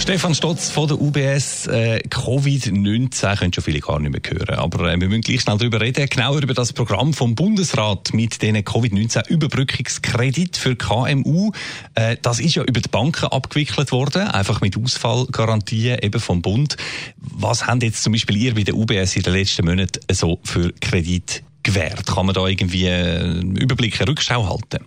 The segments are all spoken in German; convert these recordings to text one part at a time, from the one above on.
Stefan Stotz von der UBS. Äh, Covid-19 können schon viele gar nicht mehr hören. Aber äh, wir müssen gleich schnell darüber reden. Genauer über das Programm vom Bundesrat mit den Covid-19-Überbrückungskredit für KMU. Äh, das ist ja über die Banken abgewickelt worden. Einfach mit Ausfallgarantien eben vom Bund. Was haben jetzt zum Beispiel ihr bei der UBS in den letzten Monaten so für Kredit gewährt? Kann man da irgendwie einen Überblick, eine Rückschau halten?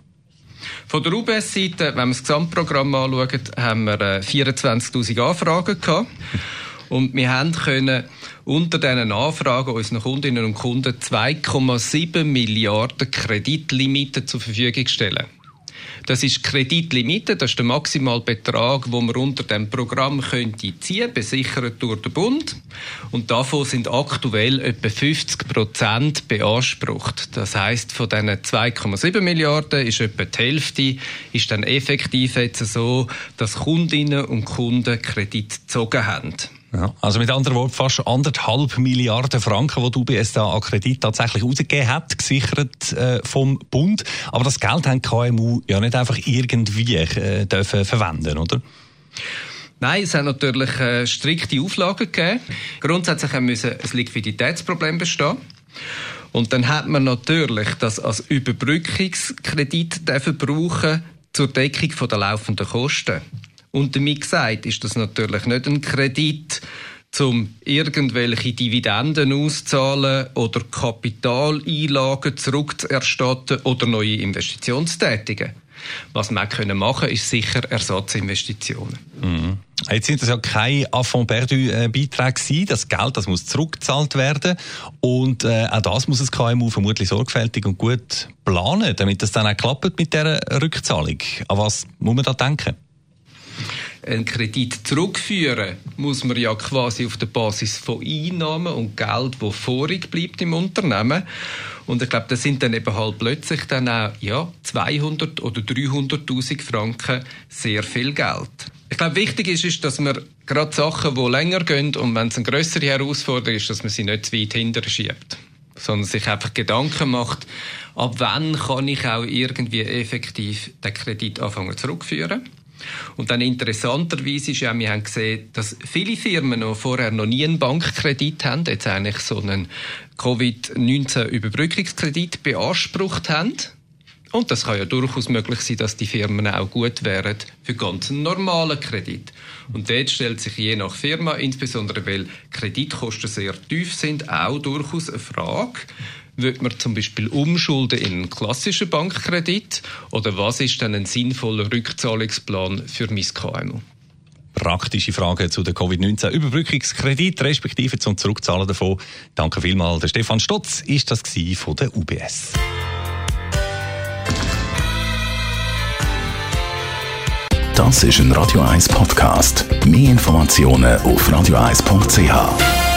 Von der UBS-Seite, wenn wir das Gesamtprogramm anschauen, haben wir 24.000 äh, Anfragen gehabt. Und wir haben können unter diesen Anfragen unseren Kundinnen und Kunden 2,7 Milliarden Kreditlimite zur Verfügung stellen. Das ist Kreditlimite, das ist der Maximalbetrag, wo man unter dem Programm könnte ziehen, besichert durch den Bund. Und davon sind aktuell etwa 50 Prozent beansprucht. Das heißt, von diesen 2,7 Milliarden ist etwa die Hälfte ist dann effektiv jetzt so, dass Kundinnen und Kunden Kredit gezogen haben. Ja, also mit anderen Worten fast anderthalb Milliarden Franken, die die UBS da an Kredit tatsächlich ausgegeben hat, gesichert äh, vom Bund. Aber das Geld haben KMU ja nicht einfach irgendwie äh, dürfen verwenden, oder? Nein, es hat natürlich äh, strikte Auflagen gegeben. Grundsätzlich müssen ein Liquiditätsproblem bestehen. Und dann hat man natürlich das als Überbrückungskredit dürfen brauchen zur Deckung der laufenden Kosten. Und damit gesagt ist das natürlich nicht ein Kredit, um irgendwelche Dividenden auszahlen oder Kapitaleinlagen zurückzuerstatten oder neue Investitionen zu tätigen. Was wir können machen ist sicher Ersatzinvestitionen. Mhm. Jetzt sind das ja keine Affront perdu-Beiträge Das Geld, das muss zurückgezahlt werden. Und äh, auch das muss das KMU vermutlich sorgfältig und gut planen, damit das dann auch klappt mit dieser Rückzahlung. An was muss man da denken? Einen Kredit zurückführen, muss man ja quasi auf der Basis von Einnahmen und Geld, wo vorig bleibt im Unternehmen. Und ich glaube, das sind dann eben halt plötzlich dann auch, ja, 200 oder 300.000 Franken sehr viel Geld. Ich glaube, wichtig ist, ist, dass man gerade Sachen, die länger gehen und wenn es eine größere Herausforderung ist, dass man sie nicht zu weit hinterher schiebt sondern sich einfach Gedanken macht, ab wann kann ich auch irgendwie effektiv den Kredit anfangen zurückführen. Und dann interessanterweise ist ja, wir haben gesehen, dass viele Firmen, die vorher noch nie einen Bankkredit haben, jetzt eigentlich so einen Covid-19-Überbrückungskredit beansprucht haben. Und das kann ja durchaus möglich sein, dass die Firmen auch gut wären für ganz einen normalen Kredit. Und dort stellt sich je nach Firma, insbesondere weil Kreditkosten sehr tief sind, auch durchaus eine Frage, wird man zum Beispiel umschulden in einen klassischen Bankkredit? Oder was ist dann ein sinnvoller Rückzahlungsplan für mein KMU? praktische Fragen zu der Covid-19-Überbrückungskredit, respektive zum Zurückzahlen davon. Danke vielmals. Der Stefan Stotz ist das von der UBS. Das ist ein Radio 1 Podcast. Mehr Informationen auf radio1.ch.